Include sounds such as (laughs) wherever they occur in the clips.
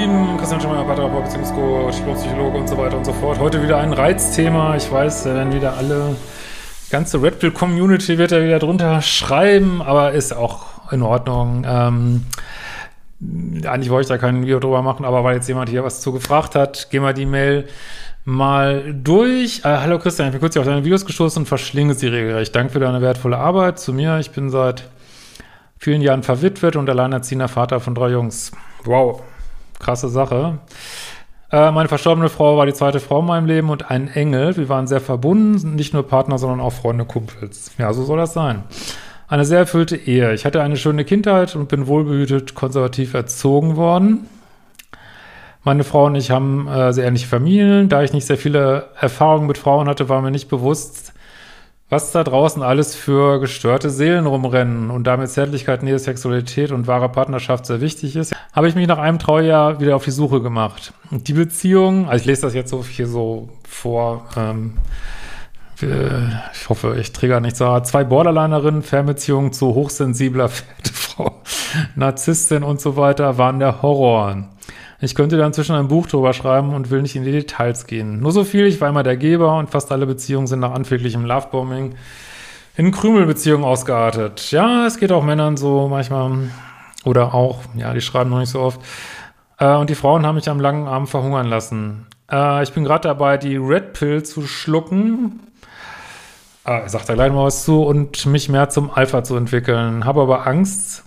Lieben, Christian Schemmer, Paartherapeut, Beziehungscoach, Psychologe und so weiter und so fort. Heute wieder ein Reizthema. Ich weiß, da werden wieder alle, die ganze Red Pill Community wird da wieder drunter schreiben, aber ist auch in Ordnung. Ähm, eigentlich wollte ich da kein Video drüber machen, aber weil jetzt jemand hier was zu gefragt hat, gehen wir die Mail mal durch. Äh, hallo Christian, ich bin kurz auf deine Videos gestoßen und verschlinge sie regelrecht. Danke für deine wertvolle Arbeit zu mir. Ich bin seit vielen Jahren verwitwet und alleinerziehender Vater von drei Jungs. Wow, krasse Sache. Äh, meine verstorbene Frau war die zweite Frau in meinem Leben und ein Engel. Wir waren sehr verbunden, nicht nur Partner, sondern auch Freunde, Kumpels. Ja, so soll das sein. Eine sehr erfüllte Ehe. Ich hatte eine schöne Kindheit und bin wohlbehütet konservativ erzogen worden. Meine Frau und ich haben äh, sehr ähnliche Familien. Da ich nicht sehr viele Erfahrungen mit Frauen hatte, war mir nicht bewusst, was da draußen alles für gestörte Seelen rumrennen und damit Zärtlichkeit, Nähe, Sexualität und wahre Partnerschaft sehr wichtig ist, habe ich mich nach einem Traujahr wieder auf die Suche gemacht. Und die Beziehung, also ich lese das jetzt so hier so vor, ähm, ich hoffe, ich trigger nicht so. Zwei Borderlinerinnen, Fernbeziehungen zu hochsensibler (laughs) Frau, Narzisstin und so weiter waren der Horror. Ich könnte da inzwischen ein Buch drüber schreiben und will nicht in die Details gehen. Nur so viel, ich war immer der Geber und fast alle Beziehungen sind nach anfänglichem Lovebombing in Krümelbeziehungen ausgeartet. Ja, es geht auch Männern so manchmal. Oder auch, ja, die schreiben noch nicht so oft. Äh, und die Frauen haben mich am langen Arm verhungern lassen. Äh, ich bin gerade dabei, die Red Pill zu schlucken. Äh, ich sag da gleich mal was zu und mich mehr zum Alpha zu entwickeln. Habe aber Angst,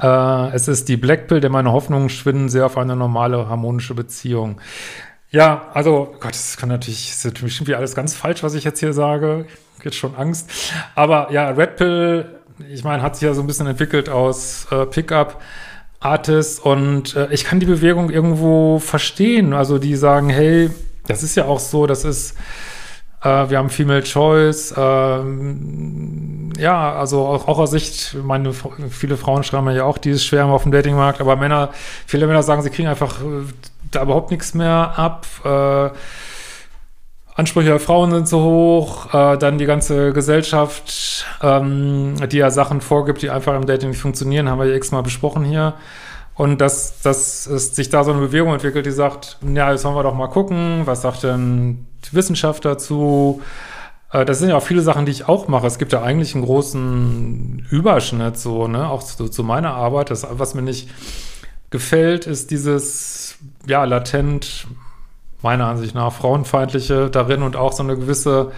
äh, es ist die Blackpill, denn meine Hoffnungen schwinden sehr auf eine normale, harmonische Beziehung. Ja, also, Gott, das kann natürlich, das ist natürlich irgendwie alles ganz falsch, was ich jetzt hier sage. Jetzt schon Angst. Aber ja, Red Pill, ich meine, hat sich ja so ein bisschen entwickelt aus äh, Pickup. Artists und äh, ich kann die Bewegung irgendwo verstehen. Also die sagen, hey, das ist ja auch so, das ist äh, wir haben Female Choice. Ähm, ja, also auch, auch aus Sicht, meine, viele Frauen schreiben ja auch, die ist schwer auf dem Datingmarkt, aber Männer, viele Männer sagen, sie kriegen einfach äh, da überhaupt nichts mehr ab. Äh, Ansprüche der Frauen sind zu hoch, äh, dann die ganze Gesellschaft, ähm, die ja Sachen vorgibt, die einfach im Dating nicht funktionieren, haben wir ja x-mal besprochen hier. Und dass, dass es sich da so eine Bewegung entwickelt, die sagt, ja, jetzt wollen wir doch mal gucken, was sagt denn Wissenschaft dazu? Äh, das sind ja auch viele Sachen, die ich auch mache. Es gibt ja eigentlich einen großen Überschnitt, so, ne, auch zu, zu meiner Arbeit. Das, was mir nicht gefällt, ist dieses, ja, latent, meiner Ansicht nach, frauenfeindliche darin und auch so eine gewisse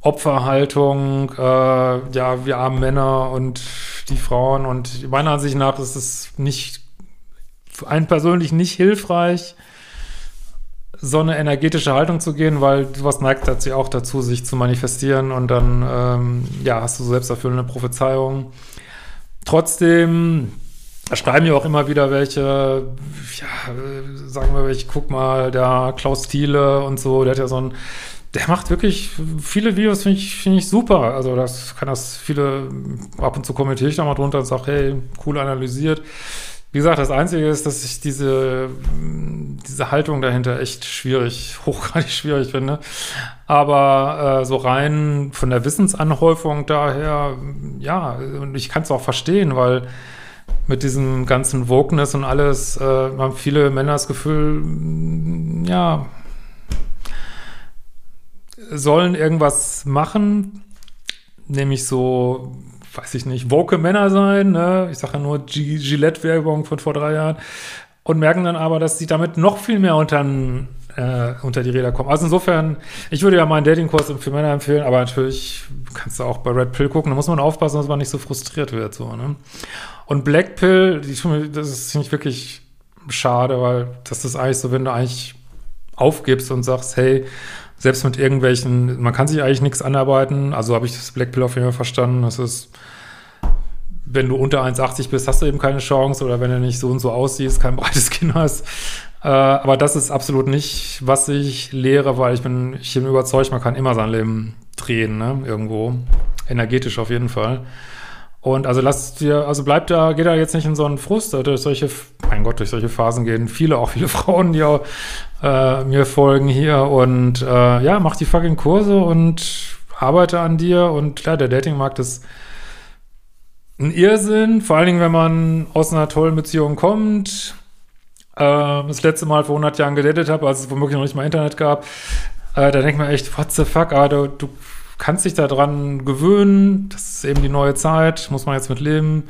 Opferhaltung, äh, ja, wir armen Männer und die Frauen und meiner Ansicht nach ist es nicht einen persönlich nicht hilfreich, so eine energetische Haltung zu gehen, weil was neigt dazu auch dazu, sich zu manifestieren und dann, ähm, ja, hast du selbst dafür eine Prophezeiung. Trotzdem schreiben ja auch immer wieder welche, ja, sagen wir, ich guck mal, der Klaus Thiele und so, der hat ja so ein, der macht wirklich viele Videos, finde ich, finde ich super. Also das kann das viele, ab und zu kommentiere ich da mal drunter und sage, hey, cool analysiert. Wie gesagt, das Einzige ist, dass ich diese, diese Haltung dahinter echt schwierig, (laughs) hochgradig schwierig finde. Aber äh, so rein von der Wissensanhäufung daher, ja, und ich kann es auch verstehen, weil mit diesem ganzen Wokeness und alles äh, haben viele Männer das Gefühl, ja, sollen irgendwas machen, nämlich so weiß ich nicht, woke Männer sein, ne? ich sage ja nur Gillette-Werbung von vor drei Jahren, und merken dann aber, dass sie damit noch viel mehr unter, äh, unter die Räder kommen. Also insofern, ich würde ja meinen Datingkurs für Männer empfehlen, aber natürlich kannst du auch bei Red Pill gucken, da muss man aufpassen, dass man nicht so frustriert wird. So, ne? Und Black Pill, die, das ist nicht wirklich schade, weil das ist eigentlich so, wenn du eigentlich aufgibst und sagst, hey, selbst mit irgendwelchen, man kann sich eigentlich nichts anarbeiten. Also habe ich das Black Pill auf jeden Fall verstanden. Das ist, wenn du unter 1,80 bist, hast du eben keine Chance. Oder wenn du nicht so und so aussiehst, kein (laughs) breites Kinn hast. Äh, aber das ist absolut nicht, was ich lehre, weil ich bin, ich bin überzeugt, man kann immer sein Leben drehen, ne? Irgendwo. Energetisch auf jeden Fall. Und also lasst dir, also bleibt da, geht da jetzt nicht in so einen Frust, durch solche, mein Gott, durch solche Phasen gehen viele, auch viele (laughs) Frauen, die auch, äh, mir folgen hier und äh, ja, mach die fucking Kurse und arbeite an dir und klar, der Datingmarkt ist ein Irrsinn, vor allen Dingen, wenn man aus einer tollen Beziehung kommt, äh, das letzte Mal vor 100 Jahren gedatet habe, als es womöglich noch nicht mal Internet gab, äh, da denkt man echt, what the fuck, aber du, du kannst dich daran gewöhnen, das ist eben die neue Zeit, muss man jetzt mit leben.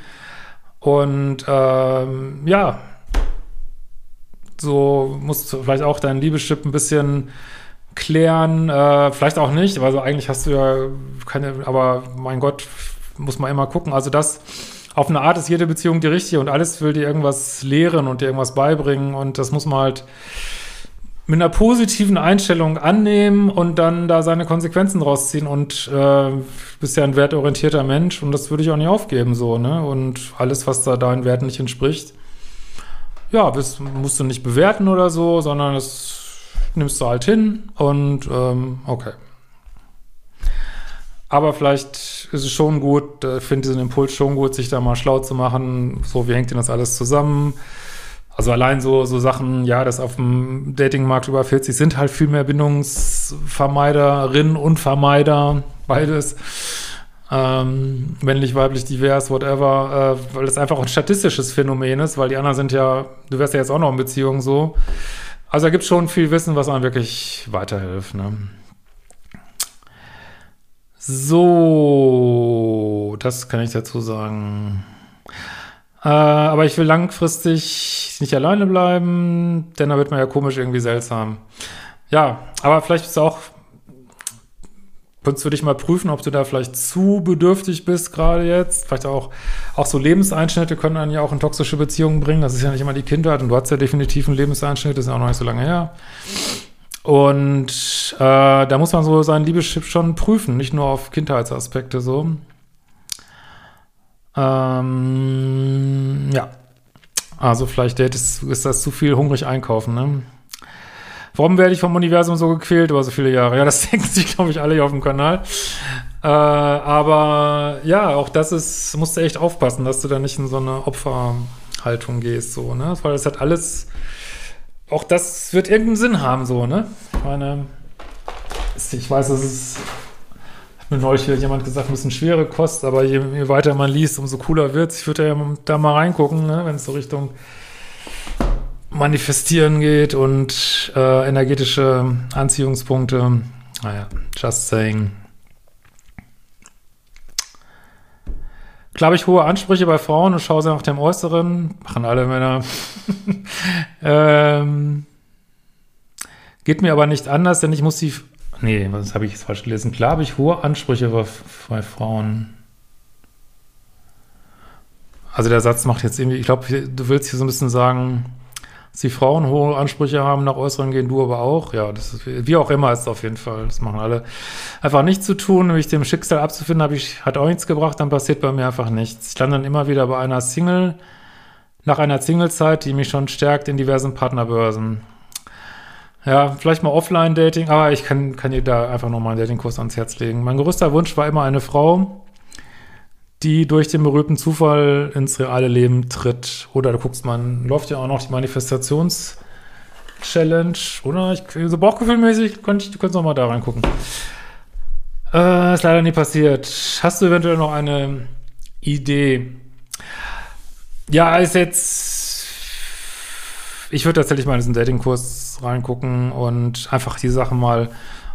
Und ähm, ja, so musst du vielleicht auch dein Liebeschip ein bisschen klären, äh, vielleicht auch nicht, weil so eigentlich hast du ja keine, aber mein Gott, muss man immer gucken. Also das auf eine Art ist jede Beziehung die richtige und alles will dir irgendwas lehren und dir irgendwas beibringen und das muss man halt mit einer positiven Einstellung annehmen und dann da seine Konsequenzen rausziehen und äh, bist ja ein wertorientierter Mensch und das würde ich auch nicht aufgeben so, ne? Und alles, was da deinen Werten nicht entspricht, ja, bist, musst du nicht bewerten oder so, sondern es nimmst du halt hin und ähm, okay. Aber vielleicht ist es schon gut, ich äh, finde diesen Impuls schon gut, sich da mal schlau zu machen, so wie hängt denn das alles zusammen? Also allein so, so Sachen, ja, das auf dem Datingmarkt über 40 sind halt viel mehr Bindungsvermeiderinnen und Vermeider, beides. Ähm, männlich, weiblich, divers, whatever, äh, weil das einfach ein statistisches Phänomen ist, weil die anderen sind ja, du wärst ja jetzt auch noch in Beziehung so. Also da gibt es schon viel Wissen, was einem wirklich weiterhilft. Ne? So, das kann ich dazu sagen. Äh, aber ich will langfristig nicht alleine bleiben, denn da wird man ja komisch irgendwie seltsam. Ja, aber vielleicht ist auch, könntest du dich mal prüfen, ob du da vielleicht zu bedürftig bist gerade jetzt. Vielleicht auch, auch so Lebenseinschnitte können dann ja auch in toxische Beziehungen bringen. Das ist ja nicht immer die Kindheit und du hast ja definitiv einen Lebenseinschnitt, das ist ja auch noch nicht so lange her. Und äh, da muss man so seinen Liebeschip schon prüfen, nicht nur auf Kindheitsaspekte so. Ähm, ja. Also vielleicht ist, ist das zu viel hungrig einkaufen, ne? Warum werde ich vom Universum so gequält über so viele Jahre? Ja, das (laughs) denken sich, glaube ich, alle hier auf dem Kanal. Äh, aber ja, auch das ist, musst du echt aufpassen, dass du da nicht in so eine Opferhaltung gehst, so, ne? Weil es hat alles, auch das wird irgendeinen Sinn haben, so, ne? Ich meine, ich weiß, es ist mir neulich jemand gesagt, ein bisschen schwere Kost, aber je, je weiter man liest, umso cooler wird es. Ich würde ja da mal reingucken, ne, wenn es so Richtung Manifestieren geht und äh, energetische Anziehungspunkte. Naja, just saying. Klar habe ich hohe Ansprüche bei Frauen und schaue sie nach dem Äußeren. Machen alle Männer. (laughs) ähm, geht mir aber nicht anders, denn ich muss sie Nee, was habe ich jetzt falsch gelesen? Klar habe ich hohe Ansprüche bei, bei Frauen. Also der Satz macht jetzt irgendwie, ich glaube, du willst hier so ein bisschen sagen, dass die Frauen hohe Ansprüche haben, nach Äußeren gehen, du aber auch. Ja, das ist, wie auch immer ist es auf jeden Fall. Das machen alle. Einfach nichts zu tun, nämlich dem Schicksal abzufinden, habe ich, hat auch nichts gebracht, dann passiert bei mir einfach nichts. Ich lande dann immer wieder bei einer Single, nach einer Singlezeit, die mich schon stärkt in diversen Partnerbörsen. Ja, vielleicht mal Offline-Dating, aber ich kann, kann dir da einfach nochmal einen Datingkurs ans Herz legen. Mein größter Wunsch war immer eine Frau, die durch den berühmten Zufall ins reale Leben tritt. Oder du guckst mal, läuft ja auch noch die Manifestations-Challenge, oder? Ich, so bauchgefühlmäßig, könnte ich, du könntest noch mal da reingucken. Äh, ist leider nie passiert. Hast du eventuell noch eine Idee? Ja, ist jetzt. Ich würde tatsächlich mal in diesen Datingkurs reingucken und einfach die Sachen mal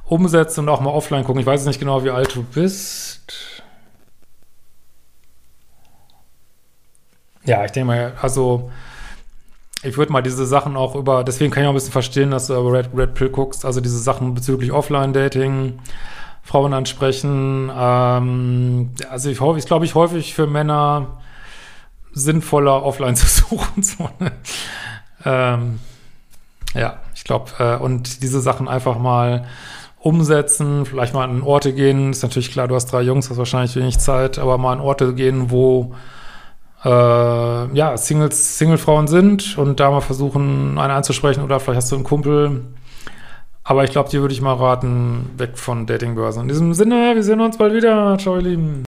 umsetzen und auch mal offline gucken. Ich weiß nicht genau, wie alt du bist. Ja, ich denke mal, also ich würde mal diese Sachen auch über, deswegen kann ich auch ein bisschen verstehen, dass du über Red, Red Pill guckst, also diese Sachen bezüglich Offline-Dating, Frauen ansprechen. Ähm, also ich ich glaube ich häufig für Männer sinnvoller offline (laughs) zu suchen. So, ne? ähm, ja, ich glaube, äh, und diese Sachen einfach mal umsetzen, vielleicht mal an Orte gehen. Ist natürlich klar, du hast drei Jungs, hast wahrscheinlich wenig Zeit, aber mal an Orte gehen, wo äh, ja, Singles, Singlefrauen sind und da mal versuchen, eine anzusprechen oder vielleicht hast du einen Kumpel. Aber ich glaube, dir würde ich mal raten, weg von Datingbörsen. In diesem Sinne, wir sehen uns bald wieder. Ciao, ihr Lieben.